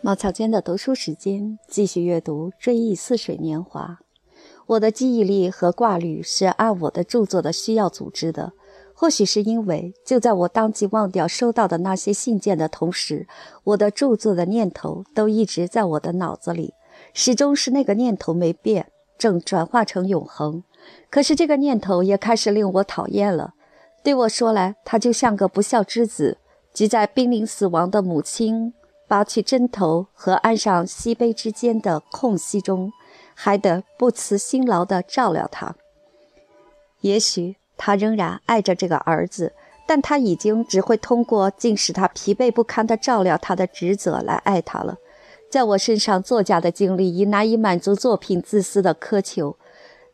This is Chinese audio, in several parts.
茅草间的读书时间，继续阅读《追忆似水年华》。我的记忆力和挂虑是按我的著作的需要组织的。或许是因为，就在我当即忘掉收到的那些信件的同时，我的著作的念头都一直在我的脑子里，始终是那个念头没变，正转化成永恒。可是这个念头也开始令我讨厌了。对我说来，他就像个不孝之子，即在濒临死亡的母亲。拔去针头和安上锡杯之间的空隙中，还得不辞辛劳地照料他。也许他仍然爱着这个儿子，但他已经只会通过竟使他疲惫不堪地照料他的职责来爱他了。在我身上，作家的经历已难以满足作品自私的苛求。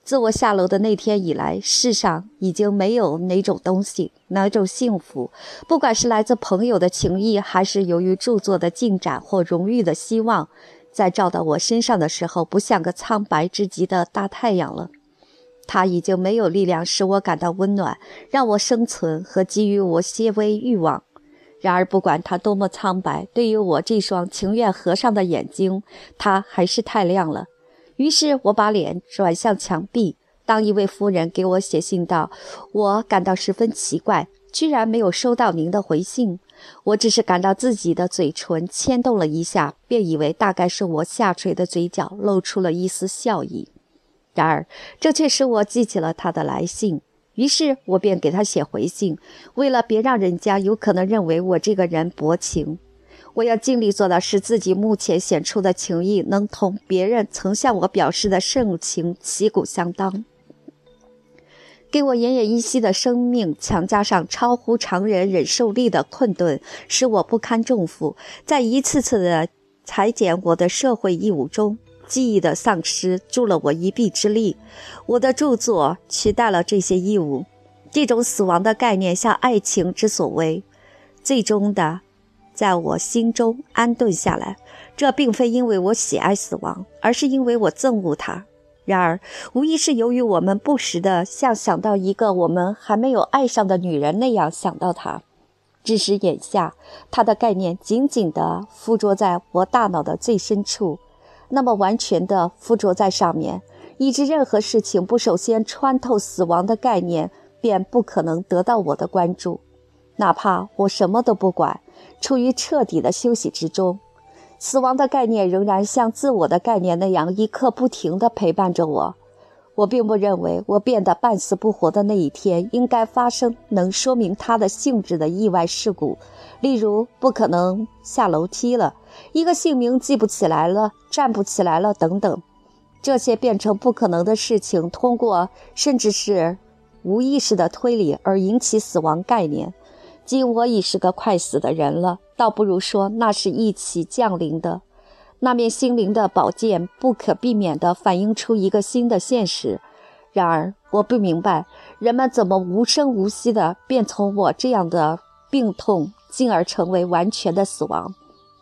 自我下楼的那天以来，世上已经没有哪种东西、哪种幸福，不管是来自朋友的情谊，还是由于著作的进展或荣誉的希望，在照到我身上的时候，不像个苍白之极的大太阳了。它已经没有力量使我感到温暖，让我生存和给予我些微欲望。然而，不管它多么苍白，对于我这双情愿合上的眼睛，它还是太亮了。于是我把脸转向墙壁。当一位夫人给我写信道：“我感到十分奇怪，居然没有收到您的回信。我只是感到自己的嘴唇牵动了一下，便以为大概是我下垂的嘴角露出了一丝笑意。然而，这却使我记起了他的来信。于是我便给他写回信，为了别让人家有可能认为我这个人薄情。”我要尽力做到，使自己目前显出的情谊能同别人曾向我表示的盛情旗鼓相当，给我奄奄一息的生命强加上超乎常人忍受力的困顿，使我不堪重负。在一次次的裁剪我的社会义务中，记忆的丧失助了我一臂之力。我的著作取代了这些义务，这种死亡的概念像爱情之所为，最终的。在我心中安顿下来，这并非因为我喜爱死亡，而是因为我憎恶它。然而，无疑是由于我们不时地像想到一个我们还没有爱上的女人那样想到她，致使眼下她的概念紧紧地附着在我大脑的最深处，那么完全地附着在上面，以致任何事情不首先穿透死亡的概念，便不可能得到我的关注，哪怕我什么都不管。处于彻底的休息之中，死亡的概念仍然像自我的概念那样一刻不停地陪伴着我。我并不认为我变得半死不活的那一天应该发生能说明它的性质的意外事故，例如不可能下楼梯了，一个姓名记不起来了，站不起来了等等。这些变成不可能的事情，通过甚至是无意识的推理而引起死亡概念。今我已是个快死的人了，倒不如说那是一起降临的，那面心灵的宝剑，不可避免地反映出一个新的现实。然而，我不明白人们怎么无声无息地便从我这样的病痛，进而成为完全的死亡。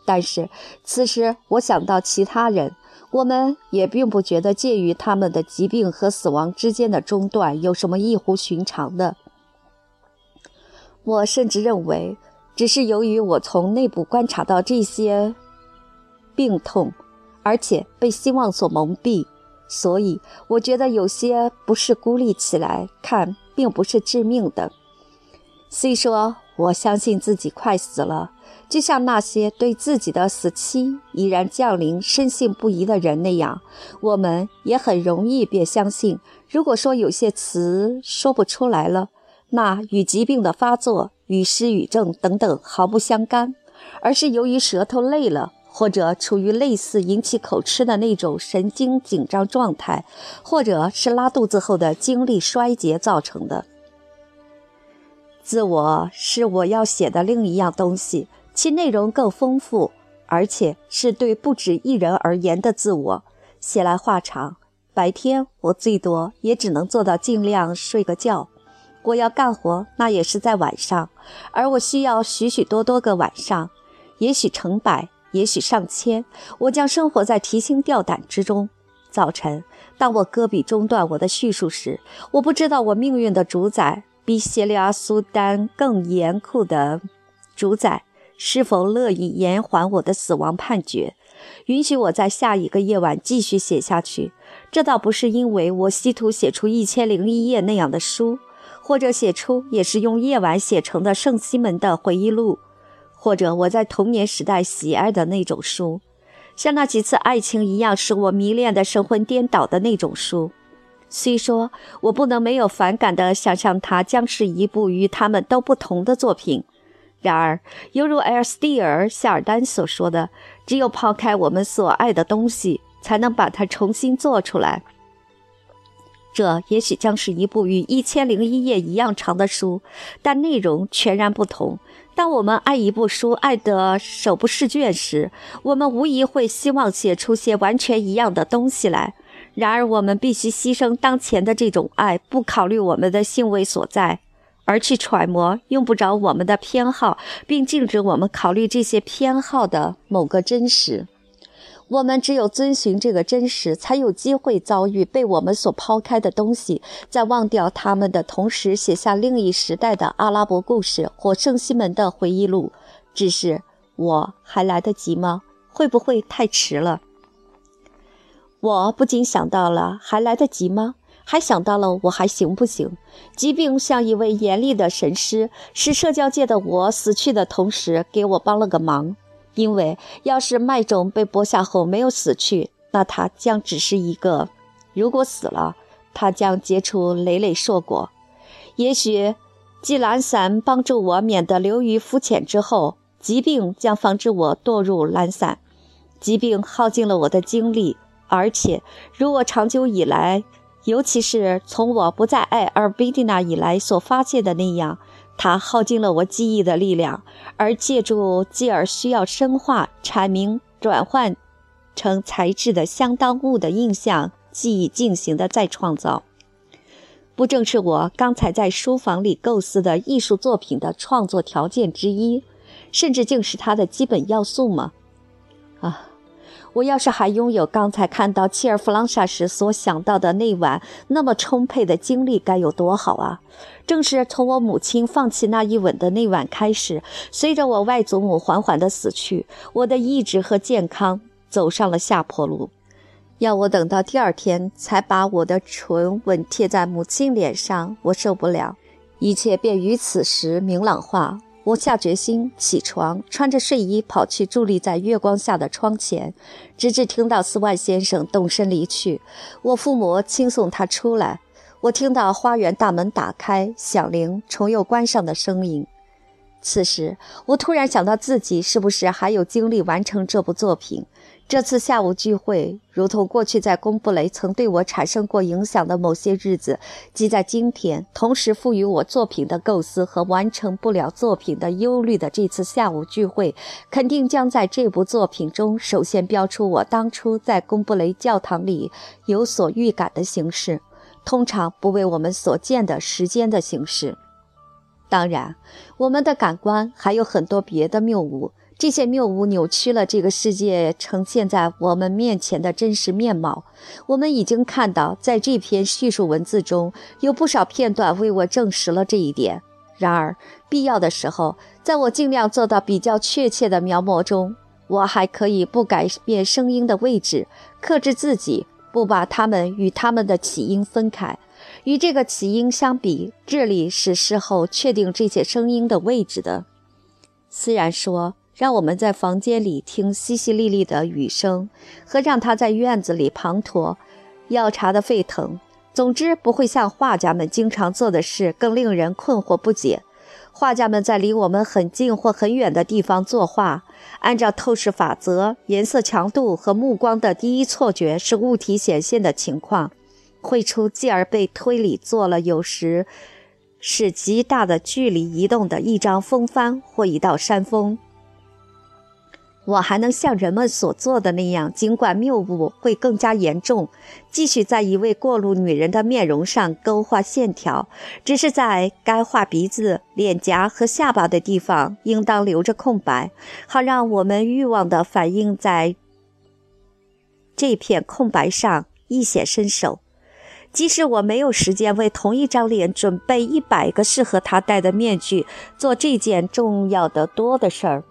但是，此时我想到其他人，我们也并不觉得介于他们的疾病和死亡之间的中断有什么异乎寻常的。我甚至认为，只是由于我从内部观察到这些病痛，而且被希望所蒙蔽，所以我觉得有些不是孤立起来看，并不是致命的。虽说我相信自己快死了，就像那些对自己的死期已然降临深信不疑的人那样，我们也很容易便相信。如果说有些词说不出来了。那与疾病的发作、与失语症等等毫不相干，而是由于舌头累了，或者处于类似引起口吃的那种神经紧张状态，或者是拉肚子后的精力衰竭造成的。自我是我要写的另一样东西，其内容更丰富，而且是对不止一人而言的自我。写来话长，白天我最多也只能做到尽量睡个觉。我要干活，那也是在晚上，而我需要许许多多个晚上，也许成百，也许上千。我将生活在提心吊胆之中。早晨，当我搁笔中断我的叙述时，我不知道我命运的主宰比谢利阿苏丹更严酷的主宰是否乐意延缓我的死亡判决，允许我在下一个夜晚继续写下去？这倒不是因为我试图写出《一千零一夜》那样的书，或者写出也是用夜晚写成的《圣西门的回忆录》，或者我在童年时代喜爱的那种书，像那几次爱情一样使我迷恋的神魂颠倒的那种书。虽说我不能没有反感地想象它将是一部与他们都不同的作品，然而，犹如埃尔斯蒂尔·夏尔丹所说的，只有抛开我们所爱的东西，才能把它重新做出来。这也许将是一部与《一千零一夜》一样长的书，但内容全然不同。当我们爱一部书爱得手不释卷时，我们无疑会希望写出些完全一样的东西来。然而，我们必须牺牲当前的这种爱，不考虑我们的兴味所在，而去揣摩用不着我们的偏好，并禁止我们考虑这些偏好的某个真实。我们只有遵循这个真实，才有机会遭遇被我们所抛开的东西，在忘掉他们的同时，写下另一时代的阿拉伯故事或圣西门的回忆录。只是我还来得及吗？会不会太迟了？我不禁想到了，还来得及吗？还想到了，我还行不行？疾病像一位严厉的神师，使社交界的我死去的同时，给我帮了个忙。因为要是麦种被播下后没有死去，那它将只是一个；如果死了，它将结出累累硕果。也许，既懒散帮助我免得流于肤浅之后，疾病将防止我堕入懒散。疾病耗尽了我的精力。而且，如我长久以来，尤其是从我不再爱阿尔贝蒂娜以来所发现的那样，它耗尽了我记忆的力量，而借助继而需要深化、阐明、转换成材质的相当物的印象记忆进行的再创造，不正是我刚才在书房里构思的艺术作品的创作条件之一，甚至竟是它的基本要素吗？啊！我要是还拥有刚才看到切尔弗朗莎时所想到的那晚那么充沛的精力，该有多好啊！正是从我母亲放弃那一吻的那晚开始，随着我外祖母缓缓的死去，我的意志和健康走上了下坡路。要我等到第二天才把我的唇吻贴在母亲脸上，我受不了。一切便于此时明朗化。我下决心起床，穿着睡衣跑去伫立在月光下的窗前，直至听到斯万先生动身离去。我父母亲送他出来，我听到花园大门打开、响铃重又关上的声音。此时，我突然想到自己是不是还有精力完成这部作品。这次下午聚会，如同过去在贡布雷曾对我产生过影响的某些日子，即在今天，同时赋予我作品的构思和完成不了作品的忧虑的这次下午聚会，肯定将在这部作品中首先标出我当初在贡布雷教堂里有所预感的形式，通常不为我们所见的时间的形式。当然，我们的感官还有很多别的谬误。这些谬误扭曲了这个世界呈现在我们面前的真实面貌。我们已经看到，在这篇叙述文字中有不少片段为我证实了这一点。然而，必要的时候，在我尽量做到比较确切的描摹中，我还可以不改变声音的位置，克制自己，不把它们与它们的起因分开。与这个起因相比，智力是事后确定这些声音的位置的。虽然说。让我们在房间里听淅淅沥沥的雨声，和让他在院子里滂沱，要茶的沸腾。总之，不会像画家们经常做的事更令人困惑不解。画家们在离我们很近或很远的地方作画，按照透视法则，颜色强度和目光的第一错觉是物体显现的情况，绘出继而被推理做了有时是极大的距离移动的一张风帆或一道山峰。我还能像人们所做的那样，尽管谬误会更加严重，继续在一位过路女人的面容上勾画线条，只是在该画鼻子、脸颊和下巴的地方，应当留着空白，好让我们欲望的反应在这片空白上一显身手。即使我没有时间为同一张脸准备一百个适合他戴的面具，做这件重要的多的事儿。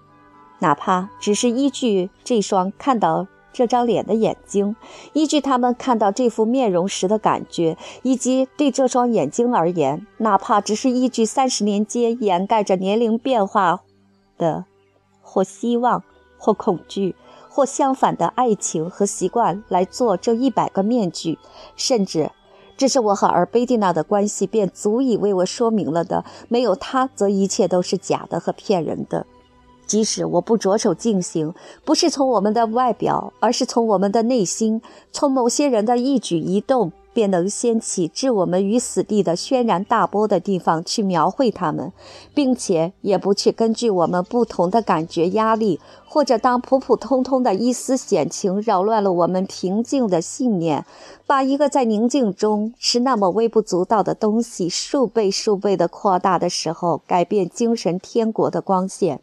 哪怕只是依据这双看到这张脸的眼睛，依据他们看到这副面容时的感觉，以及对这双眼睛而言，哪怕只是依据三十年间掩盖着年龄变化的，或希望，或恐惧，或相反的爱情和习惯来做这一百个面具，甚至，这是我和尔贝蒂娜的关系，便足以为我说明了的。没有他，则一切都是假的和骗人的。即使我不着手进行，不是从我们的外表，而是从我们的内心，从某些人的一举一动，便能掀起置我们于死地的轩然大波的地方去描绘他们，并且也不去根据我们不同的感觉压力，或者当普普通通的一丝险情扰乱了我们平静的信念，把一个在宁静中是那么微不足道的东西数倍数倍的扩大的时候，改变精神天国的光线。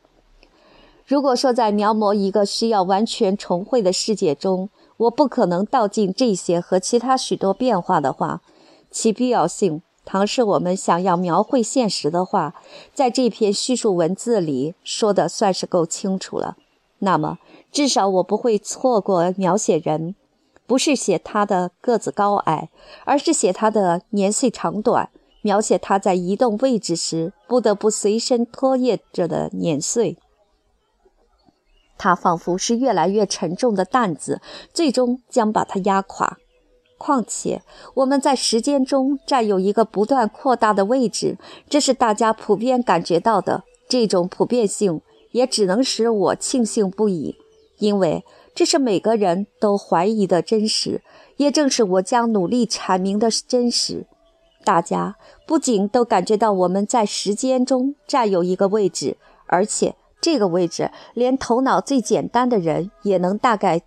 如果说在描摹一个需要完全重绘的世界中，我不可能道尽这些和其他许多变化的话，其必要性，倘是我们想要描绘现实的话，在这篇叙述文字里说的算是够清楚了。那么，至少我不会错过描写人，不是写他的个子高矮，而是写他的年岁长短，描写他在移动位置时不得不随身拖曳着的年岁。它仿佛是越来越沉重的担子，最终将把它压垮。况且我们在时间中占有一个不断扩大的位置，这是大家普遍感觉到的。这种普遍性也只能使我庆幸不已，因为这是每个人都怀疑的真实，也正是我将努力阐明的真实。大家不仅都感觉到我们在时间中占有一个位置，而且。这个位置，连头脑最简单的人也能大概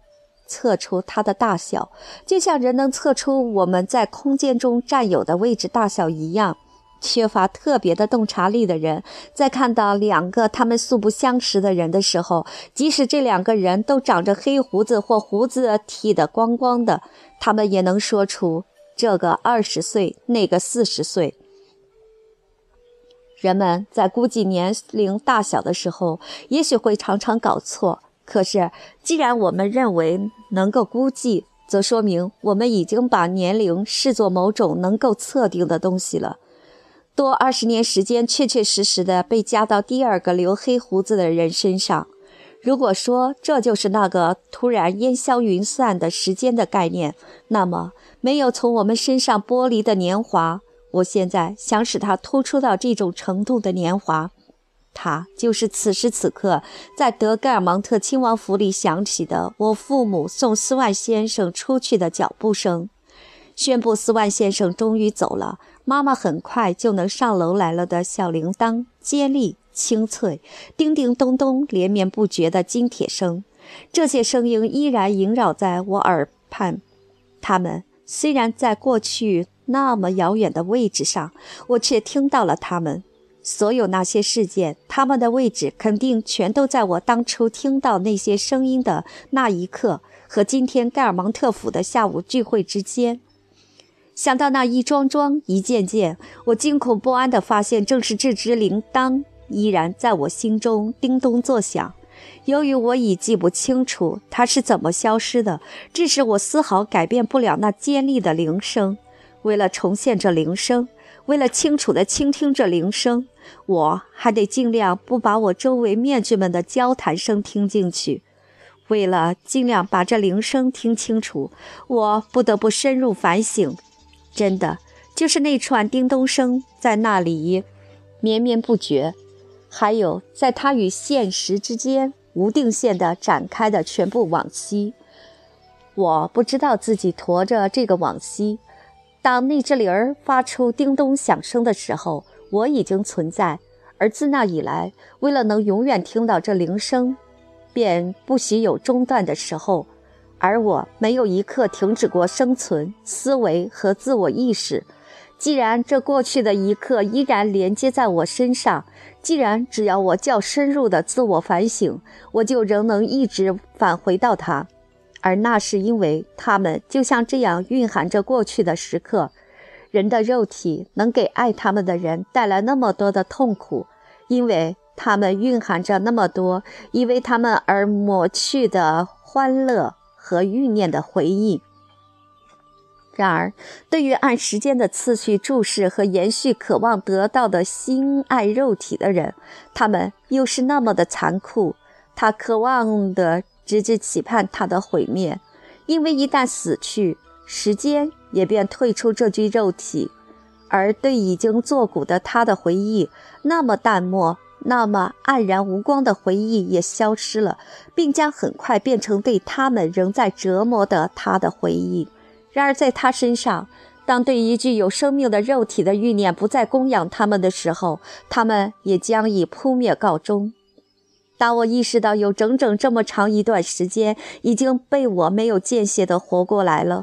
测出它的大小，就像人能测出我们在空间中占有的位置大小一样。缺乏特别的洞察力的人，在看到两个他们素不相识的人的时候，即使这两个人都长着黑胡子或胡子剃得光光的，他们也能说出这个二十岁，那个四十岁。人们在估计年龄大小的时候，也许会常常搞错。可是，既然我们认为能够估计，则说明我们已经把年龄视作某种能够测定的东西了。多二十年时间，确确实实的被加到第二个留黑胡子的人身上。如果说这就是那个突然烟消云散的时间的概念，那么没有从我们身上剥离的年华。我现在想使他突出到这种程度的年华，他就是此时此刻在德盖尔芒特亲王府里响起的我父母送斯万先生出去的脚步声，宣布斯万先生终于走了。妈妈很快就能上楼来了的小铃铛，尖利清脆，叮叮咚咚连绵不绝的金铁声，这些声音依然萦绕在我耳畔。他们虽然在过去。那么遥远的位置上，我却听到了他们所有那些事件。他们的位置肯定全都在我当初听到那些声音的那一刻和今天盖尔蒙特府的下午聚会之间。想到那一桩桩、一件件，我惊恐不安地发现，正是这只铃铛依然在我心中叮咚作响。由于我已记不清楚它是怎么消失的，致使我丝毫改变不了那尖利的铃声。为了重现这铃声，为了清楚地倾听这铃声，我还得尽量不把我周围面具们的交谈声听进去。为了尽量把这铃声听清楚，我不得不深入反省。真的，就是那串叮咚声在那里绵绵不绝，还有在它与现实之间无定线地展开的全部往昔。我不知道自己驮着这个往昔。当那只铃儿发出叮咚响声的时候，我已经存在；而自那以来，为了能永远听到这铃声，便不许有中断的时候。而我没有一刻停止过生存、思维和自我意识。既然这过去的一刻依然连接在我身上，既然只要我较深入的自我反省，我就仍能一直返回到它。而那是因为他们就像这样蕴含着过去的时刻，人的肉体能给爱他们的人带来那么多的痛苦，因为它们蕴含着那么多因为他们而抹去的欢乐和欲念的回忆。然而，对于按时间的次序注视和延续渴望得到的心爱肉体的人，他们又是那么的残酷。他渴望的直至期盼他的毁灭，因为一旦死去，时间也便退出这具肉体，而对已经作古的他的回忆，那么淡漠、那么黯然无光的回忆也消失了，并将很快变成对他们仍在折磨的他的回忆。然而，在他身上，当对一具有生命的肉体的欲念不再供养他们的时候，他们也将以扑灭告终。当我意识到有整整这么长一段时间已经被我没有间歇地活过来了，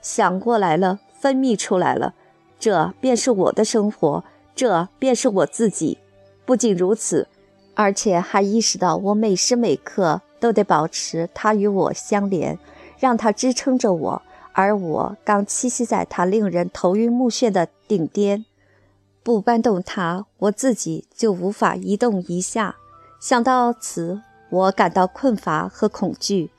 想过来了，分泌出来了，这便是我的生活，这便是我自己。不仅如此，而且还意识到我每时每刻都得保持它与我相连，让它支撑着我。而我刚栖息在它令人头晕目眩的顶巅，不搬动它，我自己就无法移动一下。想到此，我感到困乏和恐惧。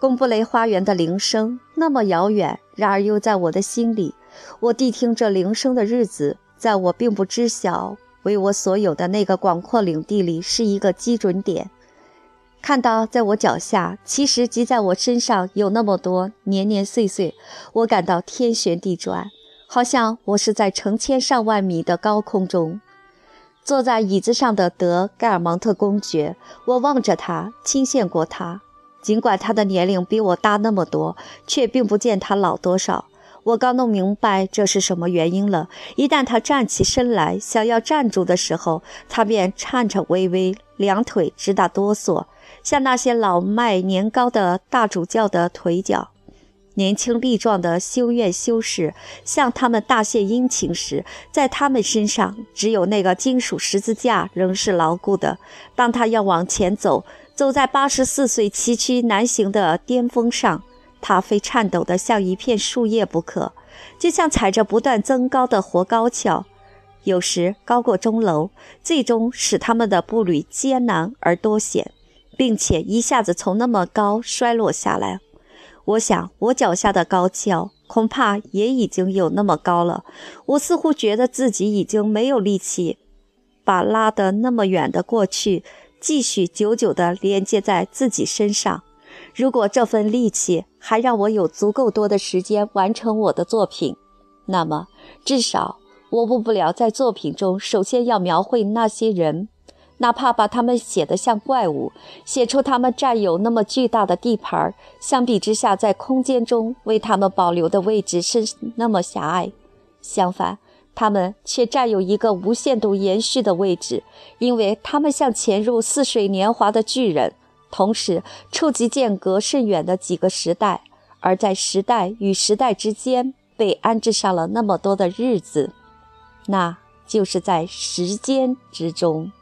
贡布雷花园的铃声那么遥远，然而又在我的心里。我谛听这铃声的日子，在我并不知晓为我所有的那个广阔领地里，是一个基准点。看到在我脚下，其实即在我身上有那么多年年岁岁，我感到天旋地转，好像我是在成千上万米的高空中。坐在椅子上的德盖尔蒙特公爵，我望着他，亲羡过他。尽管他的年龄比我大那么多，却并不见他老多少。我刚弄明白这是什么原因了。一旦他站起身来，想要站住的时候，他便颤颤巍巍，两腿直打哆嗦。像那些老迈年高的大主教的腿脚，年轻力壮的修院修士向他们大献殷勤时，在他们身上只有那个金属十字架仍是牢固的。当他要往前走，走在八十四岁崎岖难行的巅峰上，他非颤抖得像一片树叶不可，就像踩着不断增高的活高跷，有时高过钟楼，最终使他们的步履艰难而多险。并且一下子从那么高摔落下来，我想我脚下的高跷恐怕也已经有那么高了。我似乎觉得自己已经没有力气把拉得那么远的过去继续久久地连接在自己身上。如果这份力气还让我有足够多的时间完成我的作品，那么至少我误不了在作品中首先要描绘那些人。哪怕把他们写得像怪物，写出他们占有那么巨大的地盘，相比之下，在空间中为他们保留的位置是那么狭隘。相反，他们却占有一个无限度延续的位置，因为他们像潜入似水年华的巨人，同时触及间隔甚远的几个时代，而在时代与时代之间被安置上了那么多的日子，那就是在时间之中。